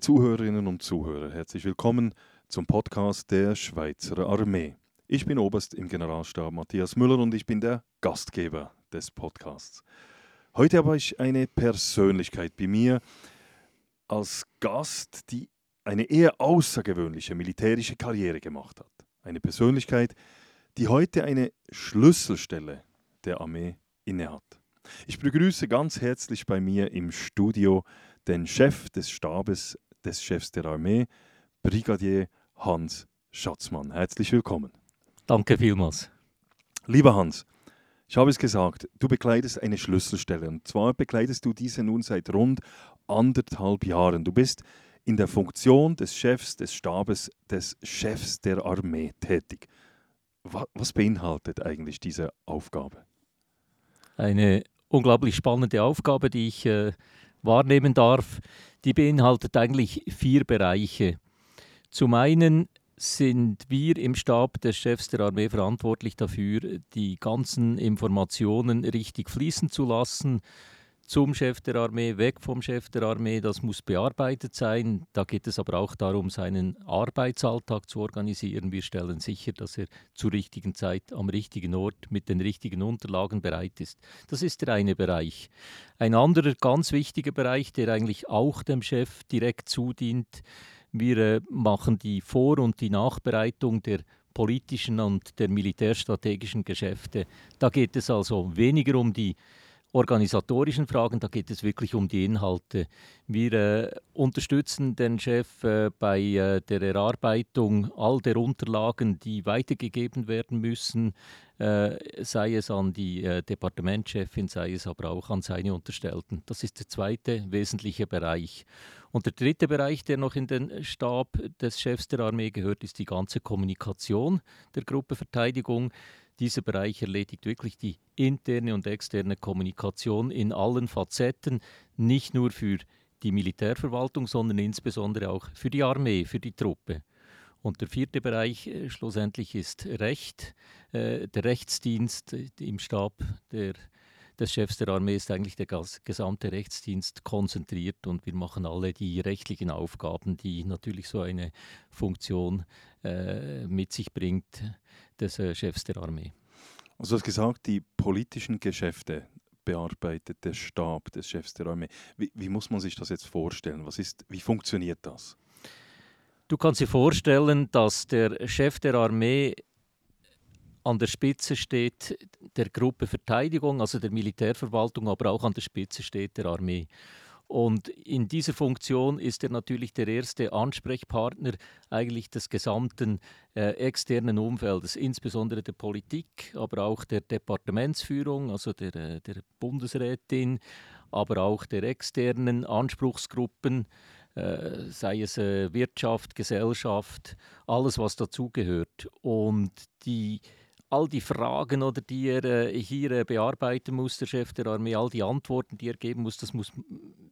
Zuhörerinnen und Zuhörer, herzlich willkommen zum Podcast der Schweizer Armee. Ich bin Oberst im Generalstab Matthias Müller und ich bin der Gastgeber des Podcasts. Heute habe ich eine Persönlichkeit bei mir als Gast, die eine eher außergewöhnliche militärische Karriere gemacht hat. Eine Persönlichkeit, die heute eine Schlüsselstelle der Armee innehat. Ich begrüße ganz herzlich bei mir im Studio den Chef des Stabes des Chefs der Armee, Brigadier Hans Schatzmann. Herzlich willkommen. Danke vielmals. Lieber Hans, ich habe es gesagt, du bekleidest eine Schlüsselstelle und zwar bekleidest du diese nun seit rund anderthalb Jahren. Du bist in der Funktion des Chefs des Stabes des Chefs der Armee tätig. Was beinhaltet eigentlich diese Aufgabe? Eine unglaublich spannende Aufgabe, die ich äh, wahrnehmen darf. Die beinhaltet eigentlich vier Bereiche. Zum einen sind wir im Stab des Chefs der Armee verantwortlich dafür, die ganzen Informationen richtig fließen zu lassen, zum Chef der Armee, weg vom Chef der Armee. Das muss bearbeitet sein. Da geht es aber auch darum, seinen Arbeitsalltag zu organisieren. Wir stellen sicher, dass er zur richtigen Zeit am richtigen Ort mit den richtigen Unterlagen bereit ist. Das ist der eine Bereich. Ein anderer ganz wichtiger Bereich, der eigentlich auch dem Chef direkt zudient, wir äh, machen die Vor- und die Nachbereitung der politischen und der militärstrategischen Geschäfte. Da geht es also weniger um die organisatorischen Fragen, da geht es wirklich um die Inhalte. Wir äh, unterstützen den Chef äh, bei äh, der Erarbeitung all der Unterlagen, die weitergegeben werden müssen, äh, sei es an die äh, Departementschefin, sei es aber auch an seine Unterstellten. Das ist der zweite wesentliche Bereich. Und der dritte Bereich, der noch in den Stab des Chefs der Armee gehört, ist die ganze Kommunikation der Gruppe Verteidigung. Dieser Bereich erledigt wirklich die interne und externe Kommunikation in allen Facetten, nicht nur für die Militärverwaltung, sondern insbesondere auch für die Armee, für die Truppe. Und der vierte Bereich äh, schlussendlich ist Recht. Äh, der Rechtsdienst äh, im Stab der, des Chefs der Armee ist eigentlich der gesamte Rechtsdienst konzentriert und wir machen alle die rechtlichen Aufgaben, die natürlich so eine Funktion äh, mit sich bringt, des äh, Chefs der Armee. Also du hast gesagt, die politischen Geschäfte bearbeitet der Stab des Chefs der Armee. Wie, wie muss man sich das jetzt vorstellen? Was ist, wie funktioniert das? Du kannst dir vorstellen, dass der Chef der Armee an der Spitze steht der Gruppe Verteidigung, also der Militärverwaltung, aber auch an der Spitze steht der Armee. Und in dieser Funktion ist er natürlich der erste Ansprechpartner eigentlich des gesamten äh, externen Umfeldes, insbesondere der Politik, aber auch der Departementsführung, also der, äh, der Bundesrätin, aber auch der externen Anspruchsgruppen, äh, sei es äh, Wirtschaft, Gesellschaft, alles, was dazugehört. Und die all die Fragen, oder, die er äh, hier äh, bearbeiten muss, der Chef der Armee, all die Antworten, die er geben muss, das, muss,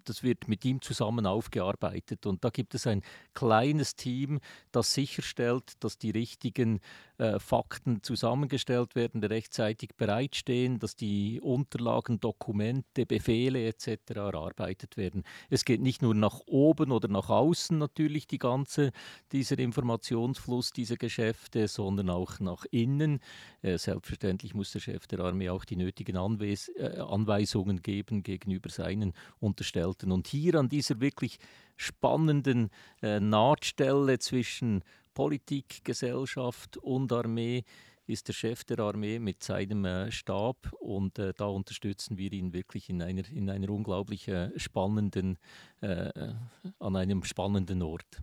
das wird mit ihm zusammen aufgearbeitet. Und da gibt es ein kleines Team, das sicherstellt, dass die richtigen äh, Fakten zusammengestellt werden, rechtzeitig bereitstehen, dass die Unterlagen, Dokumente, Befehle etc. erarbeitet werden. Es geht nicht nur nach oben oder nach außen natürlich die ganze dieser Informationsfluss, diese Geschäfte, sondern auch nach innen. Äh, selbstverständlich muss der Chef der Armee auch die nötigen Anweis äh, Anweisungen geben gegenüber seinen Unterstellten. Und hier an dieser wirklich spannenden äh, Nahtstelle zwischen Politik, Gesellschaft und Armee ist der Chef der Armee mit seinem äh, Stab und äh, da unterstützen wir ihn wirklich in einer, in einer unglaublich äh, spannenden, äh, an einem spannenden Ort.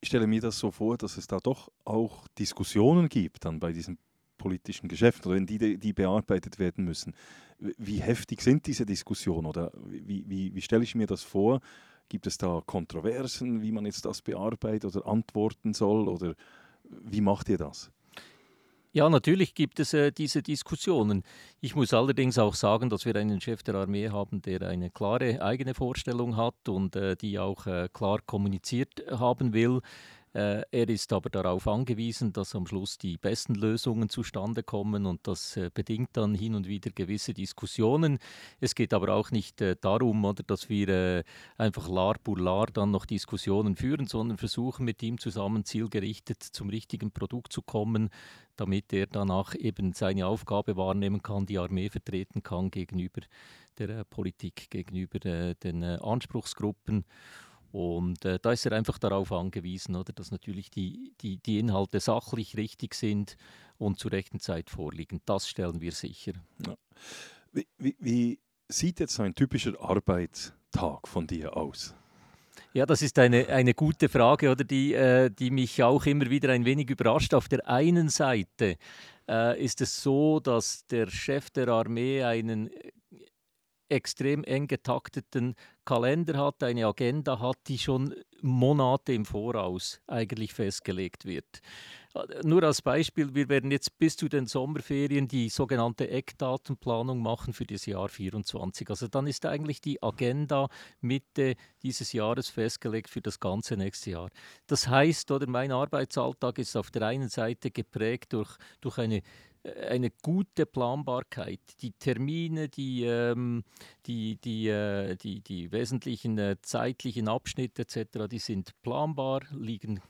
Ich stelle mir das so vor, dass es da doch auch Diskussionen gibt dann bei diesen politischen Geschäften oder die, die bearbeitet werden müssen. Wie heftig sind diese Diskussionen oder wie, wie, wie stelle ich mir das vor? Gibt es da Kontroversen, wie man jetzt das bearbeitet oder antworten soll? Oder wie macht ihr das? Ja, natürlich gibt es äh, diese Diskussionen. Ich muss allerdings auch sagen, dass wir einen Chef der Armee haben, der eine klare eigene Vorstellung hat und äh, die auch äh, klar kommuniziert haben will. Äh, er ist aber darauf angewiesen, dass am Schluss die besten Lösungen zustande kommen und das äh, bedingt dann hin und wieder gewisse Diskussionen. Es geht aber auch nicht äh, darum, oder, dass wir einfach lar pour lar dann noch Diskussionen führen, sondern versuchen mit ihm zusammen zielgerichtet zum richtigen Produkt zu kommen, damit er danach eben seine Aufgabe wahrnehmen kann, die Armee vertreten kann gegenüber der Politik, gegenüber den Anspruchsgruppen. Und äh, da ist er einfach darauf angewiesen, oder, dass natürlich die, die, die Inhalte sachlich richtig sind und zur rechten Zeit vorliegen. Das stellen wir sicher. Ja. Wie, wie, wie sieht jetzt ein typischer Arbeitstag von dir aus? Ja, das ist eine, eine gute Frage, oder die, äh, die mich auch immer wieder ein wenig überrascht. Auf der einen Seite äh, ist es so, dass der Chef der Armee einen extrem eng getakteten Kalender hat, eine Agenda hat, die schon Monate im Voraus eigentlich festgelegt wird. Nur als Beispiel, wir werden jetzt bis zu den Sommerferien die sogenannte Eckdatenplanung machen für das Jahr 2024. Also dann ist eigentlich die Agenda Mitte dieses Jahres festgelegt für das ganze nächste Jahr. Das heißt, oder mein Arbeitsalltag ist auf der einen Seite geprägt durch, durch eine eine gute Planbarkeit. Die Termine, die, ähm, die, die, äh, die, die wesentlichen äh, zeitlichen Abschnitte etc., die sind planbar, liegen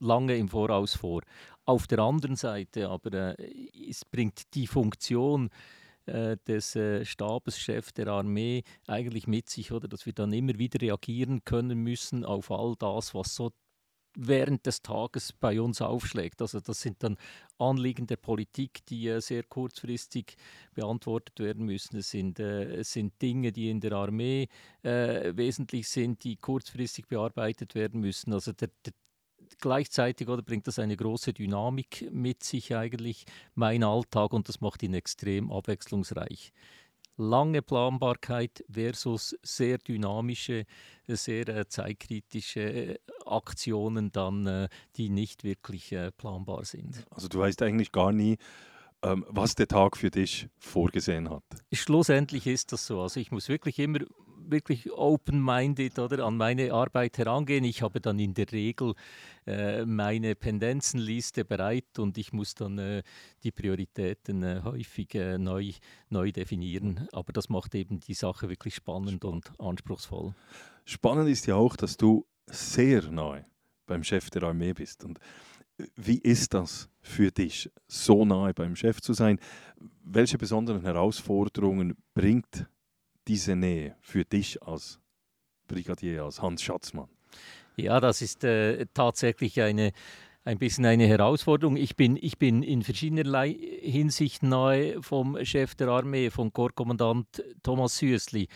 lange im Voraus vor. Auf der anderen Seite aber äh, es bringt die Funktion äh, des äh, Stabschefs der Armee eigentlich mit sich, oder dass wir dann immer wieder reagieren können müssen auf all das, was so während des Tages bei uns aufschlägt. Also das sind dann Anliegen der Politik, die äh, sehr kurzfristig beantwortet werden müssen. Es sind, äh, es sind Dinge, die in der Armee äh, wesentlich sind, die kurzfristig bearbeitet werden müssen. Also der, der, gleichzeitig oder bringt das eine große Dynamik mit sich eigentlich, mein Alltag, und das macht ihn extrem abwechslungsreich lange Planbarkeit versus sehr dynamische, sehr äh, zeitkritische äh, Aktionen dann, äh, die nicht wirklich planbar sind. Also du weißt eigentlich gar nie, ähm, was der Tag für dich vorgesehen hat. Schlussendlich ist das so. Also ich muss wirklich immer wirklich open-minded oder an meine Arbeit herangehen. Ich habe dann in der Regel äh, meine Pendenzenliste bereit und ich muss dann äh, die Prioritäten äh, häufig äh, neu, neu definieren. Aber das macht eben die Sache wirklich spannend, und anspruchsvoll. Spannend ist ja auch, dass du sehr nahe beim Chef der Armee bist. Und äh, wie ist das für dich, so nahe beim Chef zu sein? Welche besonderen Herausforderungen bringt diese Nähe für dich als Brigadier, als Hans Schatzmann? Ja, das ist äh, tatsächlich eine, ein bisschen eine Herausforderung. Ich bin, ich bin in verschiedenerlei Hinsicht nahe vom Chef der Armee, vom Korpskommandant Thomas Süßli.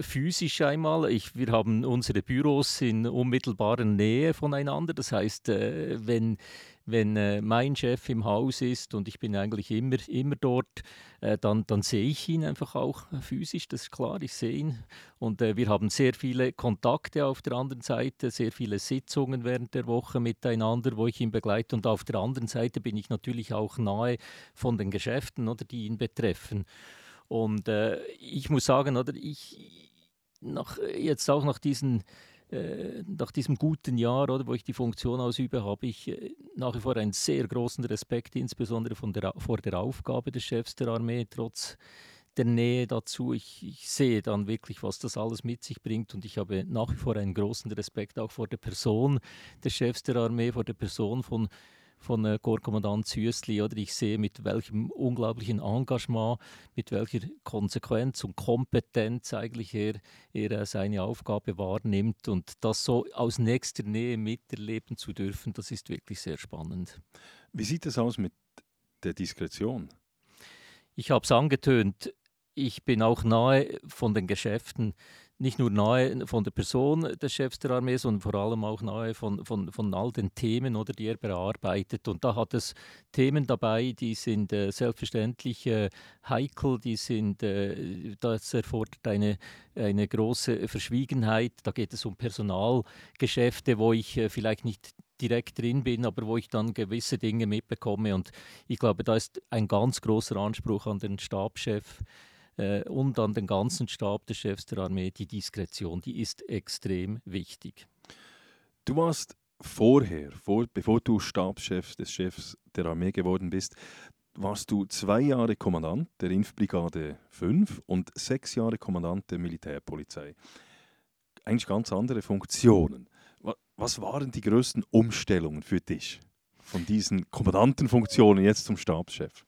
Physisch einmal, ich, wir haben unsere Büros in unmittelbarer Nähe voneinander. Das heißt, äh, wenn wenn äh, mein Chef im Haus ist und ich bin eigentlich immer, immer dort, äh, dann, dann sehe ich ihn einfach auch physisch, das ist klar, ich sehe ihn. Und wir haben sehr viele Kontakte auf der anderen Seite, sehr viele Sitzungen während der Woche miteinander, wo ich ihn begleite. Und auf der anderen Seite bin ich natürlich auch nahe von den Geschäften, oder, die ihn betreffen. Und äh, ich muss sagen, oder, ich, nach, jetzt auch nach diesen äh, nach diesem guten Jahr, oder, wo ich die Funktion ausübe, habe ich äh, nach wie vor einen sehr großen Respekt, insbesondere von der, vor der Aufgabe des Chefs der Armee, trotz der Nähe dazu. Ich, ich, sehe dann wirklich, was das alles mit sich bringt und ich habe nach wie vor einen großen Respekt auch vor der Person des Chefs der Armee, vor der Person von von äh, Korpskommandant Züsli, oder ich sehe, mit welchem unglaublichen Engagement, mit welcher Konsequenz und Kompetenz eigentlich er, er äh, seine Aufgabe wahrnimmt und das so aus nächster Nähe miterleben zu dürfen, das ist wirklich sehr spannend. Wie sieht es aus mit der Diskretion? Ich habe es angetönt, ich bin auch nahe von den Geschäften nicht nur nahe von der Person des Chefs der Armee, sondern vor allem auch nahe von, von, von all den Themen, oder, die er bearbeitet. Und da hat es Themen dabei, die sind äh, selbstverständlich äh, heikel, die sind, äh, das erfordert eine, eine große Verschwiegenheit. Da geht es um Personalgeschäfte, wo ich äh, vielleicht nicht direkt drin bin, aber wo ich dann gewisse Dinge mitbekomme. Und ich glaube, da ist ein ganz großer Anspruch an den Stabschef, äh, und an den ganzen Stab des Chefs der Armee, die Diskretion, die ist extrem wichtig. Du warst vorher, vor, bevor du Stabschef des Chefs der Armee geworden bist, warst du zwei Jahre Kommandant der Infanteriebrigade 5 und sechs Jahre Kommandant der Militärpolizei. Eigentlich ganz andere Funktionen. Was waren die größten Umstellungen für dich von diesen Kommandantenfunktionen jetzt zum Stabschef?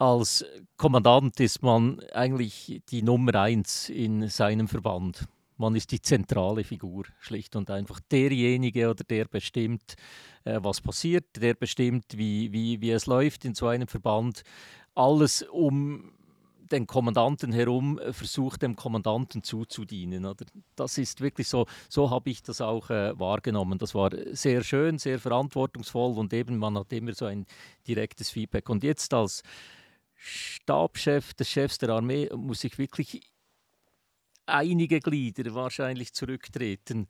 Als Kommandant ist man eigentlich die Nummer eins in seinem Verband. Man ist die zentrale Figur, schlicht und einfach. Derjenige oder der bestimmt, äh, was passiert, der bestimmt, wie, wie, wie es läuft in so einem Verband. Alles um den Kommandanten herum versucht, dem Kommandanten zuzudienen. Oder? Das ist wirklich so, so habe ich das auch äh, wahrgenommen. Das war sehr schön, sehr verantwortungsvoll und eben man hat immer so ein direktes Feedback. Und jetzt als Stabschef des Chefs der Armee muss ich wirklich einige Glieder wahrscheinlich zurücktreten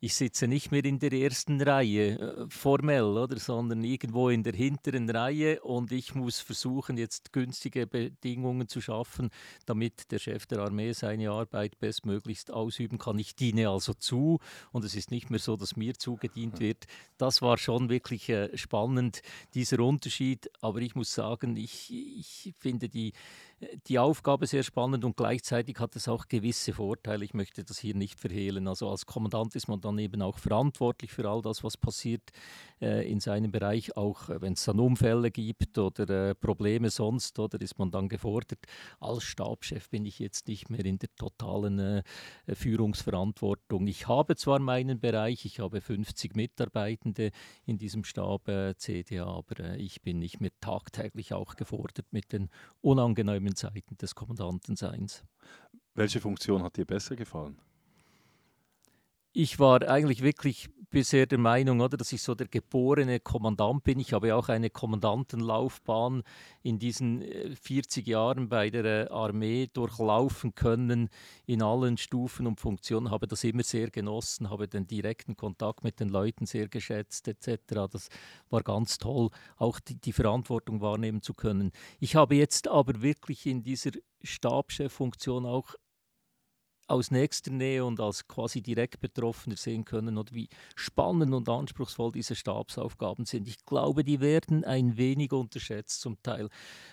ich sitze nicht mehr in der ersten Reihe äh, formell, oder, sondern irgendwo in der hinteren Reihe und ich muss versuchen, jetzt günstige Bedingungen zu schaffen, damit der Chef der Armee seine Arbeit bestmöglichst ausüben kann. Ich diene also zu und es ist nicht mehr so, dass mir zugedient wird. Das war schon wirklich äh, spannend, dieser Unterschied. Aber ich muss sagen, ich, ich finde die die Aufgabe sehr spannend und gleichzeitig hat es auch gewisse Vorteile. Ich möchte das hier nicht verhehlen. Also als Kommandant ist man dann eben auch verantwortlich für all das, was passiert äh, in seinem Bereich. Auch äh, wenn es dann Unfälle gibt oder äh, Probleme sonst, oder ist man dann gefordert. Als Stabschef bin ich jetzt nicht mehr in der totalen äh, Führungsverantwortung. Ich habe zwar meinen Bereich, ich habe 50 Mitarbeitende in diesem Stab äh, CDA, aber äh, ich bin nicht mehr tagtäglich auch gefordert mit den unangenehmen Zeiten des Kommandantenseins. Welche Funktion hat dir besser gefallen? Ich war eigentlich wirklich bisher der Meinung, oder, dass ich so der geborene Kommandant bin. Ich habe auch eine Kommandantenlaufbahn in diesen 40 äh, Jahren bei der äh, Armee durchlaufen können, in allen Stufen und Funktionen, habe das immer sehr genossen, habe den direkten Kontakt mit den Leuten sehr geschätzt etc. Das war ganz toll, auch die, die Verantwortung wahrnehmen zu können. Ich habe jetzt aber wirklich in dieser Stabscheffunktion auch aus nächster Nähe und als quasi direkt Betroffener sehen können, oder wie spannend und anspruchsvoll diese Stabsaufgaben sind. Ich glaube, die werden ein wenig unterschätzt zum Teil.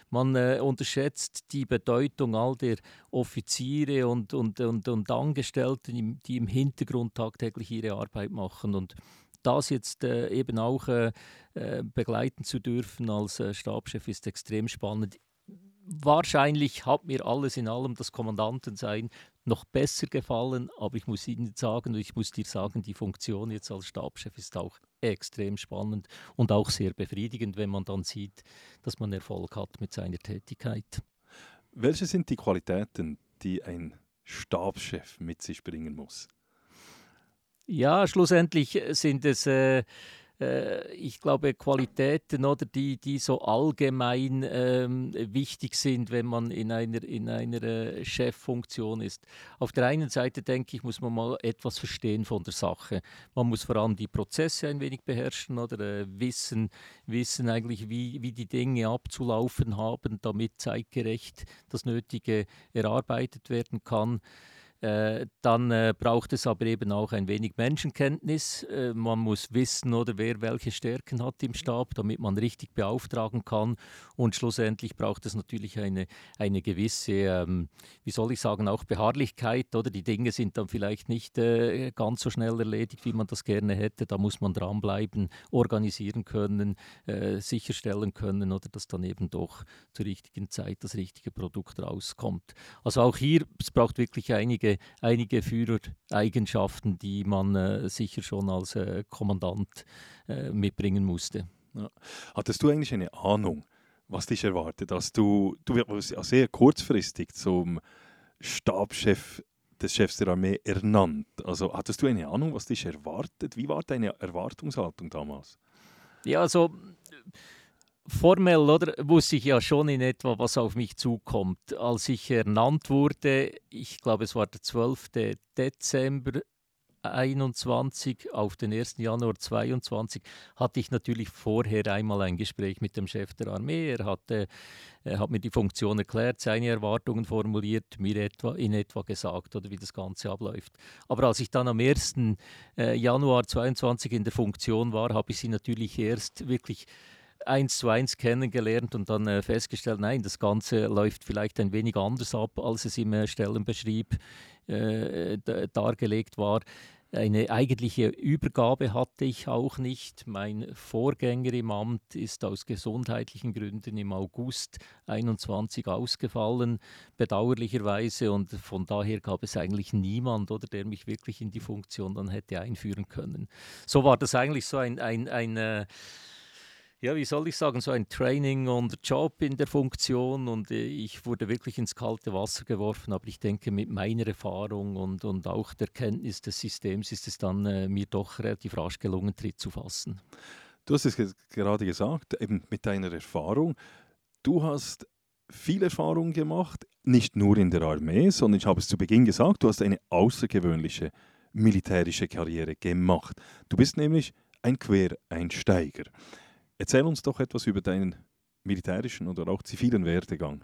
Man äh, unterschätzt die Bedeutung all der Offiziere und, und, und, und Angestellten, die im Hintergrund tagtäglich ihre Arbeit machen. Und das jetzt äh, eben auch äh, äh begleiten zu dürfen als äh, Stabschef ist extrem spannend wahrscheinlich hat mir alles in allem das Kommandantensein noch besser gefallen, aber ich muss Ihnen sagen, ich muss dir sagen, die Funktion jetzt als Stabschef ist auch extrem spannend und auch sehr befriedigend, wenn man dann sieht, dass man Erfolg hat mit seiner Tätigkeit. Welche sind die Qualitäten, die ein Stabschef mit sich bringen muss? Ja, schlussendlich sind es äh, äh, ich glaube, Qualitäten oder die, die so allgemein ähm, wichtig sind, wenn man in einer, in einer äh, Cheffunktion ist. Auf der einen Seite denke ich, muss man mal etwas verstehen von der Sache. Man muss vor allem die Prozesse ein wenig beherrschen oder äh, wissen, wissen eigentlich, wie, wie die Dinge abzulaufen haben, damit zeitgerecht das Nötige erarbeitet werden kann. Äh, dann äh, braucht es aber eben auch ein wenig Menschenkenntnis. Äh, man muss wissen, oder wer welche Stärken hat im Stab, damit man richtig beauftragen kann. Und schlussendlich braucht es natürlich eine, eine gewisse, ähm, wie soll ich sagen, auch Beharrlichkeit. Oder die Dinge sind dann vielleicht nicht äh, ganz so schnell erledigt, wie man das gerne hätte. Da muss man dranbleiben, organisieren können, äh, sicherstellen können, oder dass dann eben doch zur richtigen Zeit das richtige Produkt rauskommt. Also auch hier, es braucht wirklich einige einige, einige Führereigenschaften, die man äh, sicher schon als äh, Kommandant äh, mitbringen musste. Ja. Hattest du eigentlich eine Ahnung, was dich erwartet? Dass du, du wirst ja sehr kurzfristig zum Stabschef des Chefs der Armee ernannt. Also hattest du eine Ahnung, was dich erwartet? Wie war deine Erwartungshaltung damals? Ja, also formell oder, wusste ich ja schon in etwa, was auf mich zukommt. Als ich ernannt wurde, ich glaube es war der 12. Dezember 21 auf den 1. Januar 22 hatte ich natürlich vorher einmal ein Gespräch mit dem Chef der Armee. Er, hatte, er hat mir die Funktion erklärt, seine Erwartungen formuliert, mir etwa, in etwa gesagt, oder wie das Ganze abläuft. Aber als ich dann am 1. Äh, Januar 22 in der Funktion war, habe ich sie natürlich erst wirklich eins zu eins kennengelernt und dann äh, festgestellt, nein, das Ganze läuft vielleicht ein wenig anders ab, als es im äh, Stellenbeschrieb äh, dargelegt war. Eine eigentliche Übergabe hatte ich auch nicht. Mein Vorgänger im Amt ist aus gesundheitlichen Gründen im August 21 ausgefallen, bedauerlicherweise. Und von daher gab es eigentlich niemand, oder der mich wirklich in die Funktion dann hätte einführen können. So war das eigentlich so ein, ein, ein, ein äh, ja, wie soll ich sagen, so ein Training und Job in der Funktion und äh, ich wurde wirklich ins kalte Wasser geworfen, aber ich denke, mit meiner Erfahrung und, und auch der Kenntnis des Systems ist es dann äh, mir doch relativ rasch gelungen, Tritt zu fassen. Du hast es gerade gesagt, eben mit deiner Erfahrung. Du hast viel Erfahrung gemacht, nicht nur in der Armee, sondern ich habe es zu Beginn gesagt, du hast eine außergewöhnliche militärische Karriere gemacht. Du bist nämlich ein Quereinsteiger. Erzähl uns doch etwas über deinen militärischen oder auch zivilen Werdegang.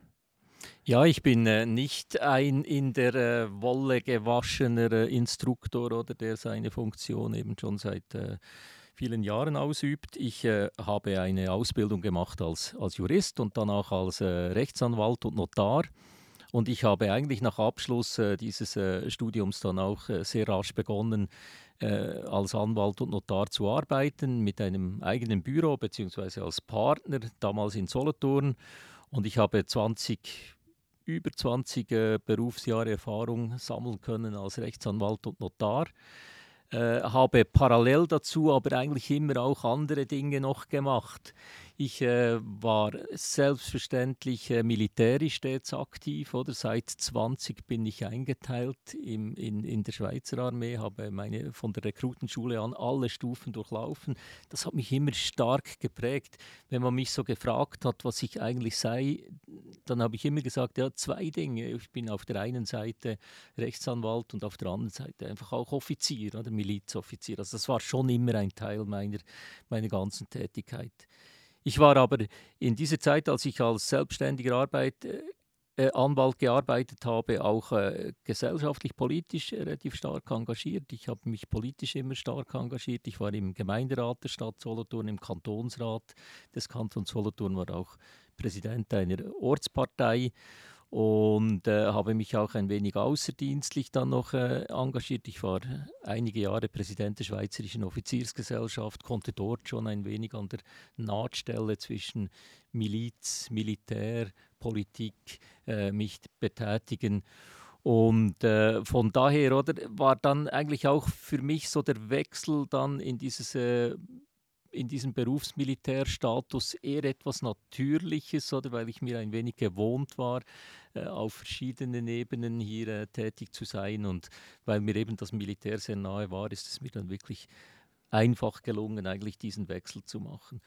Ja, ich bin äh, nicht ein in der äh, Wolle gewaschener äh, Instruktor oder der seine Funktion eben schon seit äh, vielen Jahren ausübt. Ich äh, habe eine Ausbildung gemacht als, als Jurist und danach als äh, Rechtsanwalt und Notar. Und ich habe eigentlich nach Abschluss dieses Studiums dann auch sehr rasch begonnen, äh, als Anwalt und Notar zu arbeiten, mit einem eigenen Büro bzw. als Partner, damals in Solothurn. Und ich habe 20, über 20 äh, Berufsjahre Erfahrung sammeln können als Rechtsanwalt und Notar. Äh, habe parallel dazu aber eigentlich immer auch andere Dinge noch gemacht. Ich äh, war selbstverständlich äh, militärisch stets aktiv, oder? Seit 20 bin ich eingeteilt im, in, in der Schweizer Armee, habe meine von der Rekrutenschule an alle Stufen durchlaufen. Das hat mich immer stark geprägt. Wenn man mich so gefragt hat, was ich eigentlich sei, dann habe ich immer gesagt, ja, zwei Dinge. Ich bin auf der einen Seite Rechtsanwalt und auf der anderen Seite einfach auch Offizier oder Milizoffizier. Also das war schon immer ein Teil meiner, meiner ganzen Tätigkeit. Ich war aber in dieser Zeit, als ich als selbstständiger Arbeit, äh, äh, Anwalt gearbeitet habe, auch äh, gesellschaftlich, politisch relativ stark engagiert. Ich habe mich politisch immer stark engagiert. Ich war im Gemeinderat der Stadt Solothurn, im Kantonsrat des Kantons Solothurn, war auch Präsident einer Ortspartei und äh, habe mich auch ein wenig außerdienstlich dann noch äh, engagiert. Ich war einige Jahre Präsident der Schweizerischen Offiziersgesellschaft, konnte dort schon ein wenig an der Nahtstelle zwischen Miliz, Militär, Politik äh, mich betätigen. Und äh, von daher oder, war dann eigentlich auch für mich so der Wechsel dann in dieses äh, in diesem Berufsmilitärstatus eher etwas Natürliches, oder weil ich mir ein wenig gewohnt war, äh, auf verschiedenen Ebenen hier äh, tätig zu sein und weil mir eben das Militär sehr nahe war, ist es mir dann wirklich einfach gelungen, eigentlich diesen Wechsel zu machen.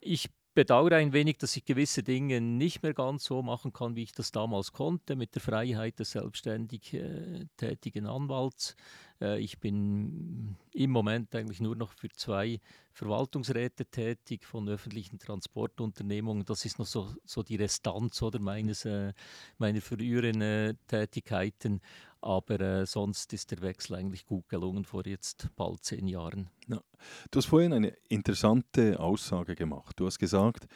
Ich bedauere ein wenig, dass ich gewisse Dinge nicht mehr ganz so machen kann, wie ich das damals konnte, mit der Freiheit des selbstständig äh, tätigen Anwalts. Äh, ich bin im Moment eigentlich nur noch für zwei Verwaltungsräte tätig von öffentlichen Transportunternehmungen. Das ist noch so, so die Restanz oder meines, äh, meiner früheren äh, Tätigkeiten. Aber äh, sonst ist der Wechsel eigentlich gut gelungen vor jetzt bald zehn Jahren. Ja. Du hast vorhin eine interessante Aussage gemacht. Du hast gesagt,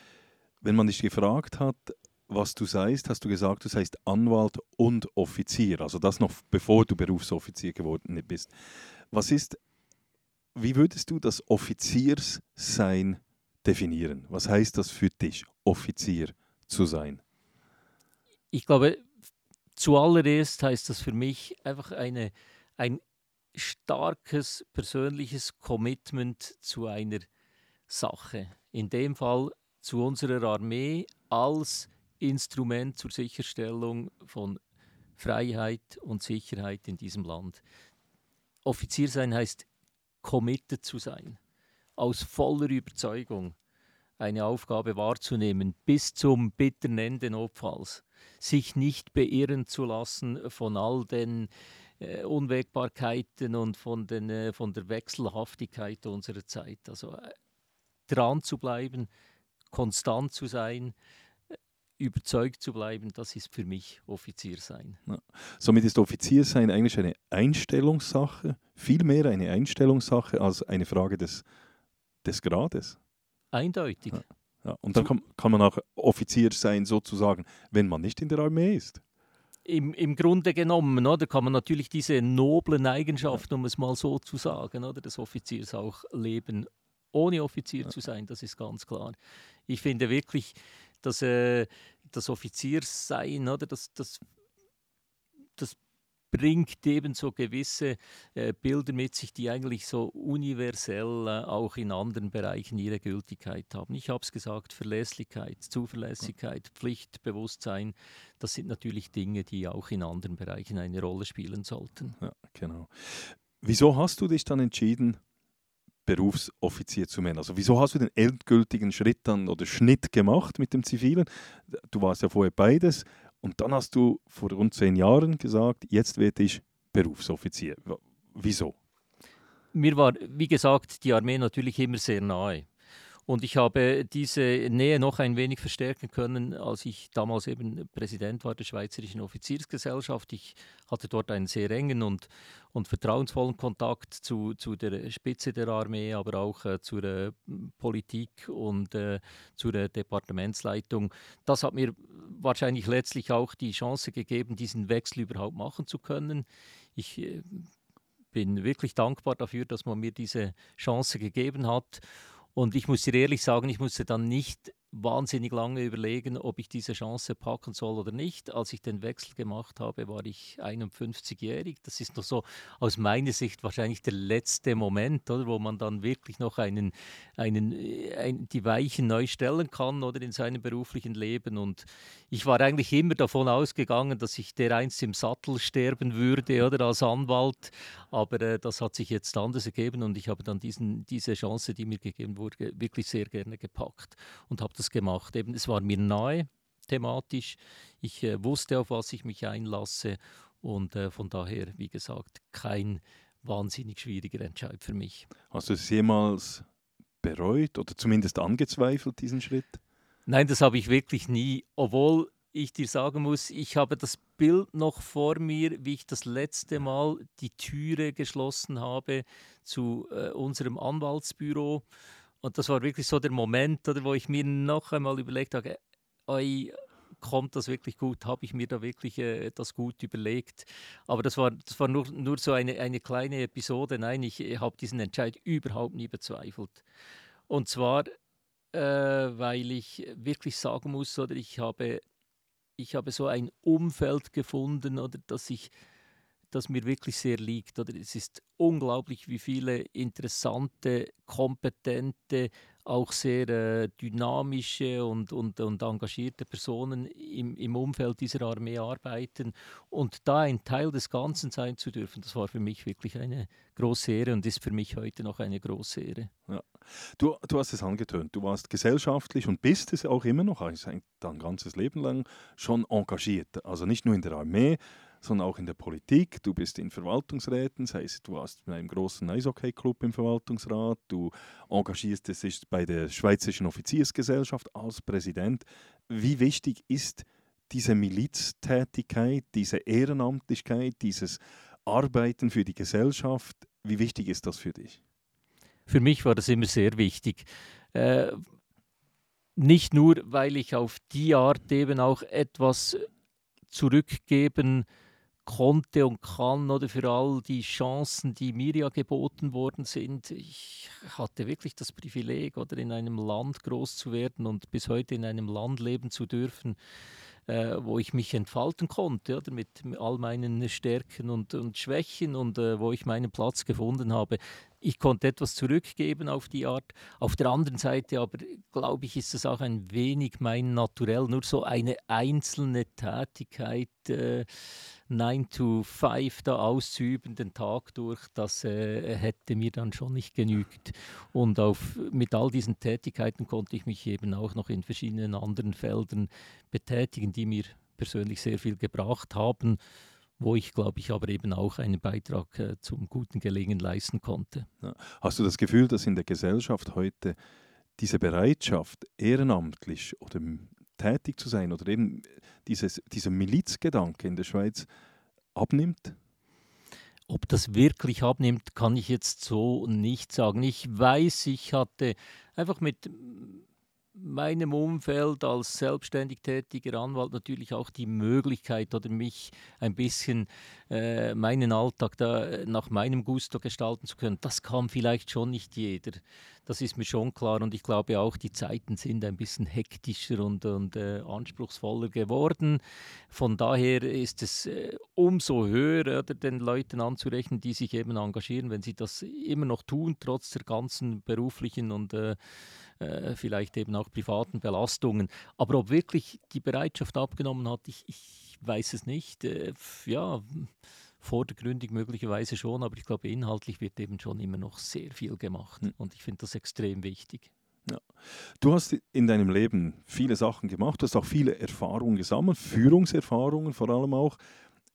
wenn man dich gefragt hat, was du seist, hast du gesagt, du seist Anwalt und Offizier. Also das noch bevor du Berufsoffizier geworden bist. Was ist, wie würdest du das Offizierssein definieren? Was heißt das für dich, Offizier zu sein? Ich glaube, zuallererst heißt das für mich einfach eine, ein starkes persönliches Commitment zu einer Sache. In dem Fall zu unserer Armee als Instrument zur Sicherstellung von Freiheit und Sicherheit in diesem Land. Offizier sein heißt committed zu sein, aus voller Überzeugung eine Aufgabe wahrzunehmen bis zum bitteren Ende notfalls, sich nicht beirren zu lassen von all den äh, Unwägbarkeiten und von, den, äh, von der Wechselhaftigkeit unserer Zeit. Also äh, dran zu bleiben, konstant zu sein, äh, überzeugt zu bleiben, das ist für mich Offiziersein. Ja. Somit ist Offiziersein eigentlich eine Einstellungssache, vielmehr eine Einstellungssache als eine Frage des, des Grades. Eindeutig. Ja. Ja. Und dann kann, kann man auch Offizier sein, sozusagen, wenn man nicht in der Armee ist. Im, Im Grunde genommen oder, kann man natürlich diese noblen Eigenschaften, um es mal so zu sagen, oder, des Offiziers auch leben, ohne Offizier ja. zu sein, das ist ganz klar. Ich finde wirklich, dass äh, das Offiziersein, oder, das, das, das bringt eben so gewisse äh, Bilder mit sich, die eigentlich so universell äh, auch in anderen Bereichen ihre Gültigkeit haben. Ich habe es gesagt, Verlässlichkeit, Zuverlässigkeit, Pflichtbewusstsein, das sind natürlich Dinge, die auch in anderen Bereichen eine Rolle spielen sollten. Ja, genau. Wieso hast du dich dann entschieden, Berufsoffizier zu werden? Also wieso hast du den endgültigen Schritt dann oder Schnitt gemacht mit dem Zivilen? Du warst ja vorher beides und dann hast du vor rund zehn Jahren gesagt, jetzt werde ich Berufsoffizier. Wieso? Mir war, wie gesagt, die Armee natürlich immer sehr nahe. Und ich habe diese Nähe noch ein wenig verstärken können, als ich damals eben Präsident war der Schweizerischen Offiziersgesellschaft. Ich hatte dort einen sehr engen und, und vertrauensvollen Kontakt zu, zu der Spitze der Armee, aber auch äh, zur äh, Politik und äh, zur Departementsleitung. Das hat mir wahrscheinlich letztlich auch die Chance gegeben, diesen Wechsel überhaupt machen zu können. Ich äh, bin wirklich dankbar dafür, dass man mir diese Chance gegeben hat. Und ich muss dir ehrlich sagen, ich musste dann nicht wahnsinnig lange überlegen, ob ich diese Chance packen soll oder nicht. Als ich den Wechsel gemacht habe, war ich 51-jährig. Das ist noch so aus meiner Sicht wahrscheinlich der letzte Moment, oder, wo man dann wirklich noch einen, einen, äh, ein, die Weichen neu stellen kann oder in seinem beruflichen Leben. Und ich war eigentlich immer davon ausgegangen, dass ich dereinst im Sattel sterben würde oder als Anwalt. Aber äh, das hat sich jetzt anders ergeben und ich habe dann diesen, diese Chance, die mir gegeben wurde, wirklich sehr gerne gepackt und habe das das gemacht. Eben, es war mir nahe thematisch. Ich äh, wusste, auf was ich mich einlasse und äh, von daher, wie gesagt, kein wahnsinnig schwieriger Entscheid für mich. Hast du es jemals bereut oder zumindest angezweifelt, diesen Schritt? Nein, das habe ich wirklich nie, obwohl ich dir sagen muss, ich habe das Bild noch vor mir, wie ich das letzte Mal die Türe geschlossen habe zu äh, unserem Anwaltsbüro und das war wirklich so der Moment, oder, wo ich mir noch einmal überlegt habe, oi, kommt das wirklich gut? Habe ich mir da wirklich äh, das gut überlegt? Aber das war, das war nur, nur so eine, eine kleine Episode. Nein, ich, habe diesen Entscheid überhaupt nie bezweifelt. Und zwar, äh, weil ich wirklich sagen muss, oder ich habe, ich habe so ein Umfeld gefunden, oder dass ich das mir wirklich sehr liegt. Oder es ist unglaublich, wie viele interessante, kompetente, auch sehr äh, dynamische und, und, und engagierte Personen im, im Umfeld dieser Armee arbeiten. Und da ein Teil des Ganzen sein zu dürfen, das war für mich wirklich eine große Ehre und ist für mich heute noch eine große Ehre. Ja. Du, du hast es angetönt, du warst gesellschaftlich und bist es auch immer noch, also dein ganzes Leben lang schon engagiert. Also nicht nur in der Armee, sondern auch in der Politik. Du bist in Verwaltungsräten, das heißt, du warst in einem großen Eishockey-Club im Verwaltungsrat, du engagierst dich bei der Schweizerischen Offiziersgesellschaft als Präsident. Wie wichtig ist diese Miliztätigkeit, diese Ehrenamtlichkeit, dieses Arbeiten für die Gesellschaft? Wie wichtig ist das für dich? Für mich war das immer sehr wichtig. Äh, nicht nur, weil ich auf die Art eben auch etwas zurückgeben konnte und kann oder für all die Chancen, die mir ja geboten worden sind. Ich hatte wirklich das Privileg, oder in einem Land groß zu werden und bis heute in einem Land leben zu dürfen, äh, wo ich mich entfalten konnte, oder mit all meinen Stärken und, und Schwächen und äh, wo ich meinen Platz gefunden habe. Ich konnte etwas zurückgeben auf die Art. Auf der anderen Seite aber, glaube ich, ist es auch ein wenig mein Naturell, nur so eine einzelne Tätigkeit. Äh, 9 to 5 da auszuüben, den Tag durch, das äh, hätte mir dann schon nicht genügt. Und auf, mit all diesen Tätigkeiten konnte ich mich eben auch noch in verschiedenen anderen Feldern betätigen, die mir persönlich sehr viel gebracht haben wo ich, glaube ich, aber eben auch einen Beitrag äh, zum guten Gelingen leisten konnte. Hast du das Gefühl, dass in der Gesellschaft heute diese Bereitschaft, ehrenamtlich oder tätig zu sein oder eben dieses, dieser Milizgedanke in der Schweiz abnimmt? Ob das wirklich abnimmt, kann ich jetzt so nicht sagen. Ich weiß, ich hatte einfach mit meinem Umfeld als selbstständig tätiger Anwalt natürlich auch die Möglichkeit oder mich ein bisschen äh, meinen Alltag da äh, nach meinem Gusto gestalten zu können. Das kann vielleicht schon nicht jeder. Das ist mir schon klar und ich glaube auch, die Zeiten sind ein bisschen hektischer und, und äh, anspruchsvoller geworden. Von daher ist es äh, umso höher, oder, den Leuten anzurechnen, die sich eben engagieren, wenn sie das immer noch tun, trotz der ganzen beruflichen und äh, vielleicht eben auch privaten Belastungen. Aber ob wirklich die Bereitschaft abgenommen hat, ich, ich weiß es nicht. Äh, ja, vordergründig möglicherweise schon, aber ich glaube, inhaltlich wird eben schon immer noch sehr viel gemacht. Mhm. Und ich finde das extrem wichtig. Ja. Du hast in deinem Leben viele Sachen gemacht, du hast auch viele Erfahrungen gesammelt, Führungserfahrungen vor allem auch.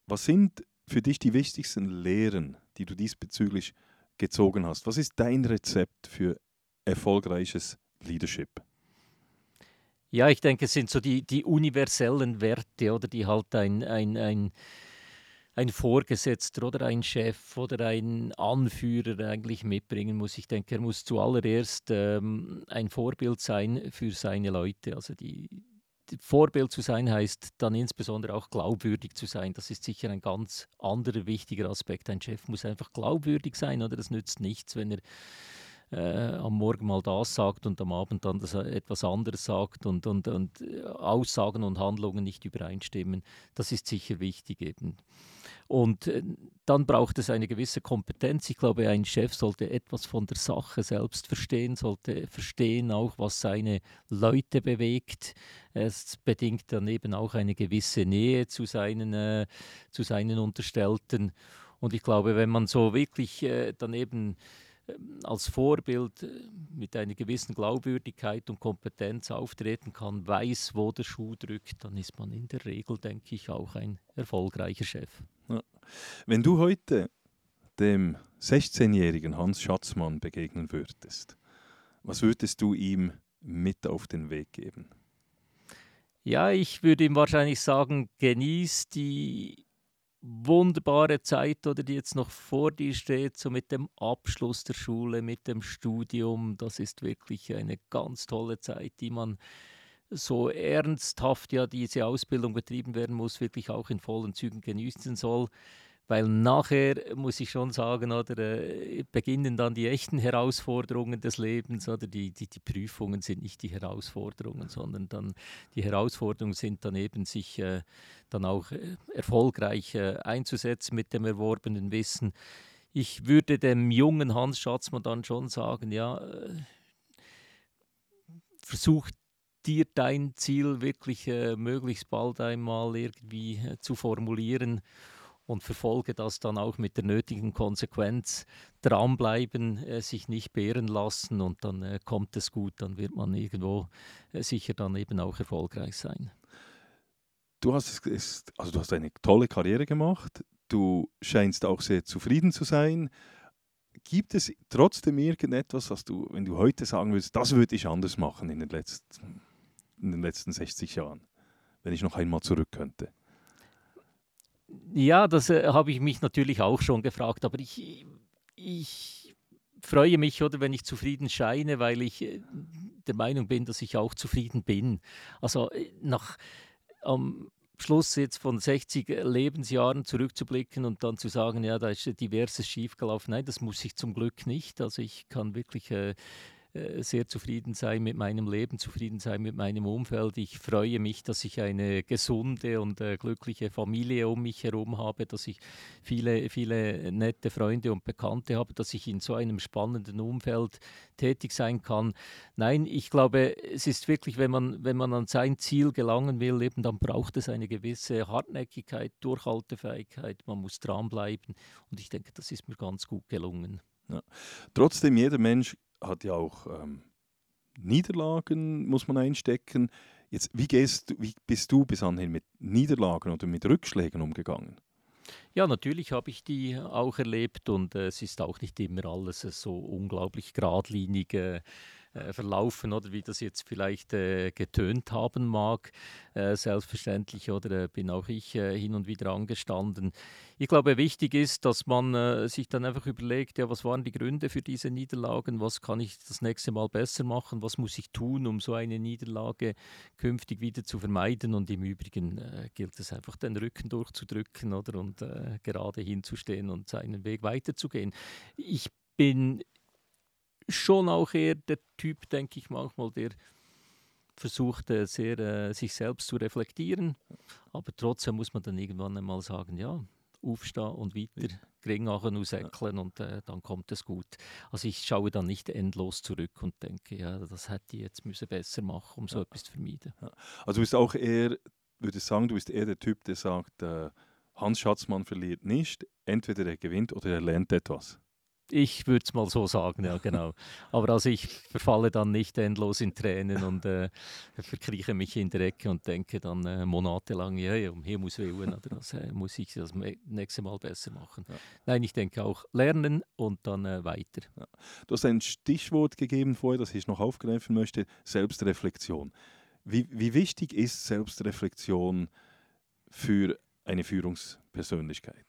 Was sind für dich die wichtigsten Lehren, die du diesbezüglich gezogen hast? Was ist dein Rezept für erfolgreiches Leadership? Ja, ich denke, es sind so die, die universellen Werte oder die halt ein, ein, ein, ein Vorgesetzter oder ein Chef oder ein Anführer eigentlich mitbringen muss. Ich denke, er muss zuallererst ähm, ein Vorbild sein für seine Leute. Also die, die Vorbild zu sein heißt dann insbesondere auch glaubwürdig zu sein. Das ist sicher ein ganz anderer wichtiger Aspekt. Ein Chef muss einfach glaubwürdig sein oder das nützt nichts, wenn er äh, am Morgen mal das sagt und am Abend dann das etwas anderes sagt und, und, und äh, Aussagen und Handlungen nicht übereinstimmen. Das ist sicher wichtig eben. Und äh, dann braucht es eine gewisse Kompetenz. Ich glaube, ein Chef sollte etwas von der Sache selbst verstehen, sollte verstehen auch, was seine Leute bewegt. Es bedingt dann eben auch eine gewisse Nähe zu seinen, äh, zu seinen Unterstellten. Und ich glaube, wenn man so wirklich äh, dann eben ähm, als Vorbild äh, mit einer gewissen Glaubwürdigkeit und Kompetenz auftreten kann, weiß, wo der Schuh drückt, dann ist man in der Regel, denke ich, auch ein erfolgreicher Chef. Ja. Wenn du heute dem 16-jährigen Hans Schatzmann begegnen würdest, was würdest du ihm mit auf den Weg geben? Ja, ich würde ihm wahrscheinlich sagen, genieß die wunderbare Zeit oder die jetzt noch vor dir steht, so mit dem Abschluss der Schule, mit dem Studium. Das ist wirklich eine ganz tolle Zeit, die man so ernsthaft ja diese Ausbildung betrieben werden muss, wirklich auch in vollen Zügen genießen soll. Weil nachher, muss ich schon sagen, oder, äh, beginnen dann die echten Herausforderungen des Lebens. Oder die, die, die Prüfungen sind nicht die Herausforderungen, sondern dann die Herausforderungen sind dann eben, sich äh, dann auch äh, erfolgreich äh, einzusetzen mit dem erworbenen Wissen. Ich würde dem jungen Hans Schatzmann dann schon sagen, ja, äh, versuch dir dein Ziel wirklich äh, möglichst bald einmal irgendwie zu formulieren und verfolge das dann auch mit der nötigen Konsequenz. Dranbleiben, äh, sich nicht behren lassen und dann äh, kommt es gut, dann wird man irgendwo äh, sicher dann eben auch erfolgreich sein. Du hast, also du hast eine tolle Karriere gemacht, du scheinst auch sehr zufrieden zu sein. Gibt es trotzdem irgendetwas, was du, wenn du heute sagen würdest, das würde ich anders machen in den letzten, in den letzten 60 Jahren, wenn ich noch einmal zurück könnte? Ja, das äh, habe ich mich natürlich auch schon gefragt, aber ich, ich freue mich, oder wenn ich zufrieden scheine, weil ich äh, der Meinung bin, dass ich auch zufrieden bin. Also äh, nach am Schluss jetzt von 60 Lebensjahren zurückzublicken und dann zu sagen, ja, da ist diverses schiefgelaufen. Nein, das muss ich zum Glück nicht. Also ich kann wirklich äh, äh, sehr zufrieden sein mit meinem Leben, zufrieden sein mit meinem Umfeld. Ich freue mich, dass ich eine gesunde und äh, glückliche Familie um mich herum habe, dass ich viele, viele nette Freunde und Bekannte habe, dass ich in so einem spannenden Umfeld tätig sein kann. Nein, ich glaube, es ist wirklich, wenn man, wenn man an sein Ziel gelangen will, eben, dann braucht es eine gewisse Hartnäckigkeit, Durchhaltefähigkeit, man muss dranbleiben und ich denke, das ist mir ganz gut gelungen. Ja. Trotzdem, jeder Mensch hat ja auch ähm, Niederlagen, muss man einstecken. Jetzt, wie, gehst, wie bist du bis anhin mit Niederlagen oder mit Rückschlägen umgegangen? Ja, natürlich habe ich die auch erlebt und äh, es ist auch nicht immer alles äh, so unglaublich geradlinig. Äh, äh, verlaufen oder wie das jetzt vielleicht äh, getönt haben mag. Äh, selbstverständlich oder äh, bin auch ich äh, hin und wieder angestanden. Ich glaube, wichtig ist, dass man sich dann einfach überlegt, ja, was waren die Gründe für diese Niederlagen, was kann ich das nächste Mal besser machen, was muss ich tun, um so eine Niederlage künftig wieder zu vermeiden und im Übrigen gilt es einfach, den Rücken durchzudrücken oder und gerade hinzustehen und seinen Weg weiterzugehen. Ich bin schon auch eher der Typ, denke ich manchmal, der versucht äh, sehr äh, sich selbst zu reflektieren, aber trotzdem muss man dann irgendwann einmal sagen, ja, aufstehen und weiter Gringachen ausäckeln und äh, dann kommt es gut. Also ich schaue dann nicht endlos zurück und denke, ja, das hätte ich jetzt müssen besser machen, um so etwas zu vermeiden. Also du bist auch eher, würde ich sagen, du bist eher der Typ, der sagt, äh, Hans Schatzmann verliert nicht, entweder er gewinnt oder er lernt etwas. Ich würde es mal so sagen, ja, genau. Aber also ich verfalle dann nicht endlos in Tränen und äh, verkrieche mich in der Ecke und denke dann äh, monatelang, ja, ja, um hier muss willen, oder das äh, muss ich das nächste Mal besser machen. Ja. Nein, ich denke auch lernen und dann äh, weiter. Ja. Du hast ein Stichwort gegeben vorher, das ich noch aufgreifen möchte, Selbstreflexion. Wie, wie wichtig ist Selbstreflexion für eine Führungspersönlichkeit?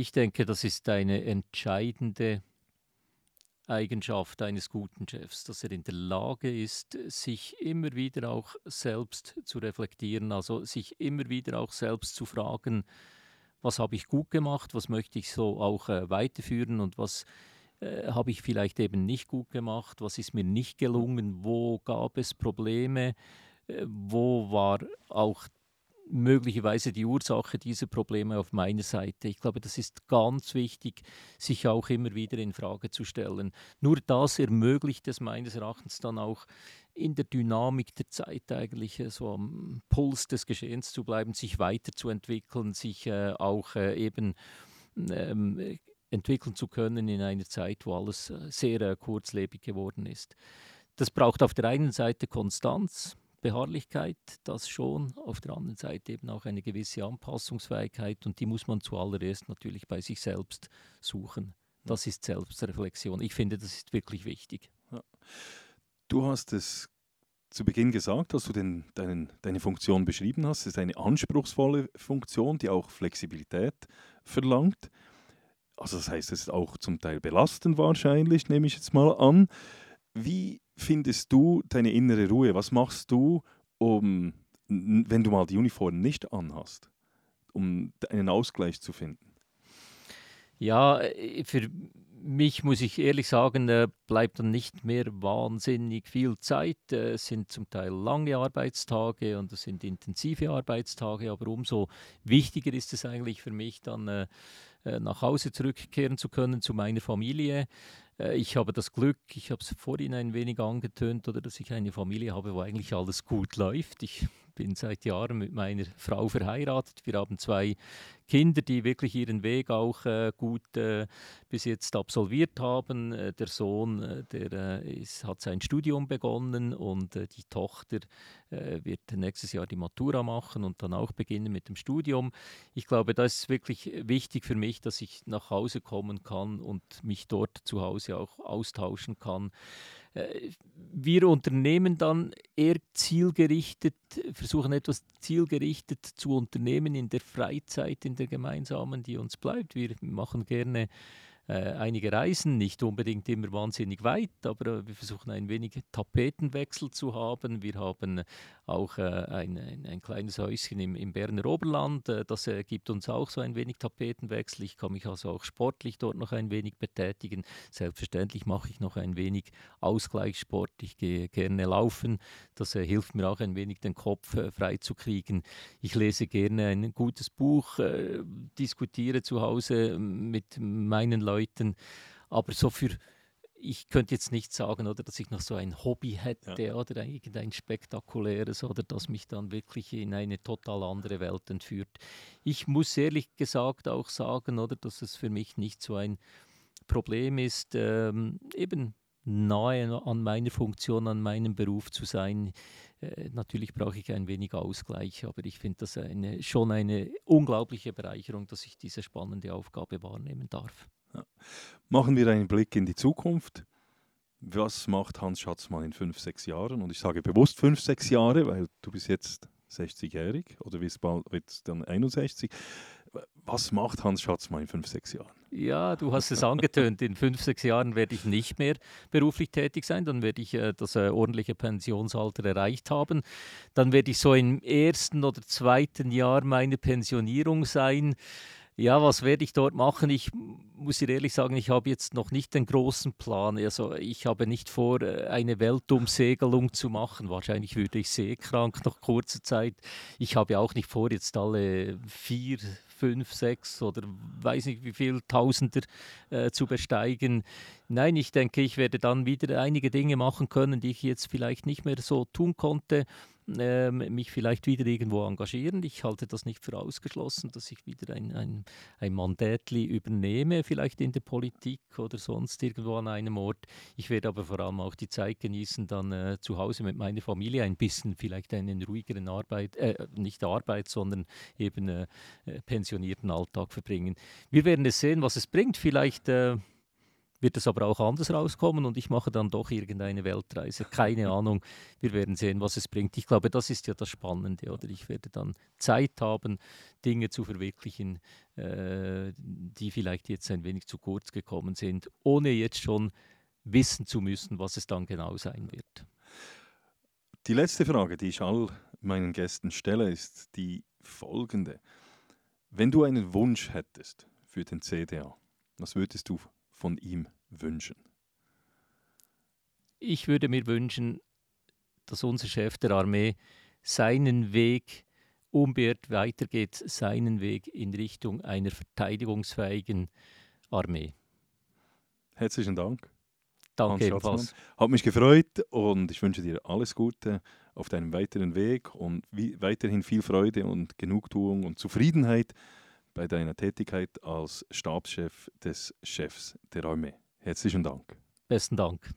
Ich denke, das ist eine entscheidende Eigenschaft eines guten Chefs, dass er in der Lage ist, sich immer wieder auch selbst zu reflektieren, also sich immer wieder auch selbst zu fragen, was habe ich gut gemacht, was möchte ich so auch äh, weiterführen und was äh, habe ich vielleicht eben nicht gut gemacht, was ist mir nicht gelungen, wo gab es Probleme, äh, wo war auch möglicherweise die Ursache dieser Probleme auf meiner Seite. Ich glaube, das ist ganz wichtig, sich auch immer wieder in Frage zu stellen. Nur das ermöglicht es meines Erachtens dann auch in der Dynamik der Zeit eigentlich äh, so am Puls des Geschehens zu bleiben, sich weiterzuentwickeln, sich äh, auch äh, eben ähm, entwickeln zu können in einer Zeit, wo alles äh, sehr äh, kurzlebig geworden ist. Das braucht auf der einen Seite Konstanz, Beharrlichkeit, das schon. Auf der anderen Seite eben auch eine gewisse Anpassungsfähigkeit und die muss man zuallererst natürlich bei sich selbst suchen. Das ist Selbstreflexion. Ich finde, das ist wirklich wichtig. Ja. Du hast es zu Beginn gesagt, dass du den, deinen, deine Funktion beschrieben hast. Es ist eine anspruchsvolle Funktion, die auch Flexibilität verlangt. Also das heißt, es ist auch zum Teil belastend wahrscheinlich, nehme ich jetzt mal an. Wie findest du deine innere Ruhe? Was machst du, um, wenn du mal die Uniform nicht anhast, um einen Ausgleich zu finden? Ja, äh, für mich muss ich ehrlich sagen, äh, bleibt dann nicht mehr wahnsinnig viel Zeit. Äh, es sind zum Teil lange Arbeitstage und es sind intensive Arbeitstage, aber umso wichtiger ist es eigentlich für mich dann nach Hause zurückkehren zu können zu meiner Familie. Äh, ich habe das Glück, ich habe es vorhin ein wenig angetönt, oder dass ich eine Familie habe, wo eigentlich alles gut läuft. Ich bin seit Jahren mit meiner Frau verheiratet. Wir haben zwei Kinder, die wirklich ihren Weg auch äh, gut äh, bis jetzt absolviert haben. Äh, der Sohn, äh, der äh, ist, hat sein Studium begonnen und die Tochter wird nächstes Jahr die Matura machen und dann auch beginnen mit dem Studium. Ich glaube, das ist wirklich wichtig für mich, dass ich nach Hause kommen kann und mich dort zu Hause auch austauschen kann. Wir unternehmen dann eher zielgerichtet, versuchen etwas zielgerichtet zu unternehmen in der Freizeit, in der gemeinsamen, die uns bleibt. Wir machen gerne einige Reisen, nicht unbedingt immer wahnsinnig weit, aber wir versuchen ein wenig Tapetenwechsel zu haben. Wir haben auch äh, ein, ein, ein, kleines Häuschen im, im Berner Oberland, äh, das äh, gibt uns auch so ein wenig Tapetenwechsel. Ich kann mich also auch sportlich dort noch ein wenig betätigen. Selbstverständlich mache ich noch ein wenig Ausgleichssport. Ich gehe gerne laufen. Das äh, hilft mir auch ein wenig den Kopf äh, frei zu kriegen. Ich lese gerne ein gutes Buch, diskutiere zu Hause mit meinen Leuten Leuten. Aber so für, ich könnte jetzt nicht sagen, oder dass ich noch so ein Hobby hätte ja. oder irgendein spektakuläres oder das mich dann wirklich in eine total andere Welt entführt. Ich muss ehrlich gesagt auch sagen, oder dass es für mich nicht so ein Problem ist, ähm, eben nahe an meiner Funktion, an meinem Beruf zu sein. äh, natürlich brauche ich ein wenig Ausgleich, aber ich finde das eine, schon eine unglaubliche Bereicherung, dass ich diese spannende Aufgabe wahrnehmen darf. Machen wir einen Blick in die Zukunft. Was macht Hans Schatzmann in fünf, sechs Jahren? Und ich sage bewusst fünf, sechs Jahre, weil du bist jetzt 60-jährig oder wirst bald wird dann 61. Was macht Hans Schatzmann in fünf, sechs Jahren? Ja, du hast es angetönt. In fünf, sechs Jahren werde ich nicht mehr beruflich tätig sein. Dann werde ich äh, das äh, ordentliche Pensionsalter erreicht haben. Dann werde ich so im ersten oder zweiten Jahr meiner Pensionierung sein. Ja, was werde ich dort machen? Ich muss dir ehrlich sagen, ich habe jetzt noch nicht den großen Plan. Also ich habe nicht vor, äh, eine Weltumsegelung zu machen. Wahrscheinlich würde ich seekrank nach kurzer Zeit. Ich habe auch nicht vor, jetzt alle vier, fünf, sechs oder weiß nicht wie viel Tausender äh, zu besteigen. Nein, ich denke, ich werde dann wieder einige Dinge machen können, die ich jetzt vielleicht nicht mehr so tun konnte äh, mich vielleicht wieder irgendwo engagieren. Ich halte das nicht für ausgeschlossen, dass ich wieder ein, ein, ein Mandatli übernehme, vielleicht in der Politik oder sonst irgendwo an einem Ort. Ich werde aber vor allem auch die Zeit genießen, dann äh, zu Hause mit meiner Familie ein bisschen vielleicht einen ruhigeren Arbeit, äh, nicht Arbeit, sondern eben äh, äh, pensionierten Alltag verbringen. Wir werden es sehen, was es bringt. Vielleicht äh, wird es aber auch anders rauskommen und ich mache dann doch irgendeine Weltreise. Keine Ahnung. Wir werden sehen, was es bringt. Ich glaube, das ist ja das Spannende, oder? Ich werde dann Zeit haben, Dinge zu verwirklichen, äh, die vielleicht jetzt ein wenig zu kurz gekommen sind, ohne jetzt schon wissen zu müssen, was es dann genau sein wird. Die letzte Frage, die ich all meinen Gästen stelle, ist die folgende. Wenn du einen Wunsch hättest für den CDA, was würdest du von ihm wünschen? Ich würde mir wünschen, dass unser Chef der Armee seinen Weg unbeirrt weitergeht, seinen Weg in Richtung einer verteidigungsfähigen Armee. Herzlichen Dank. Danke ebenfalls. Hat mich gefreut und ich wünsche dir alles Gute auf deinem weiteren Weg und weiterhin viel Freude und Genugtuung und Zufriedenheit bei deiner Tätigkeit als Stabschef des Chefs der Armee. Herzlichen Dank. Besten Dank.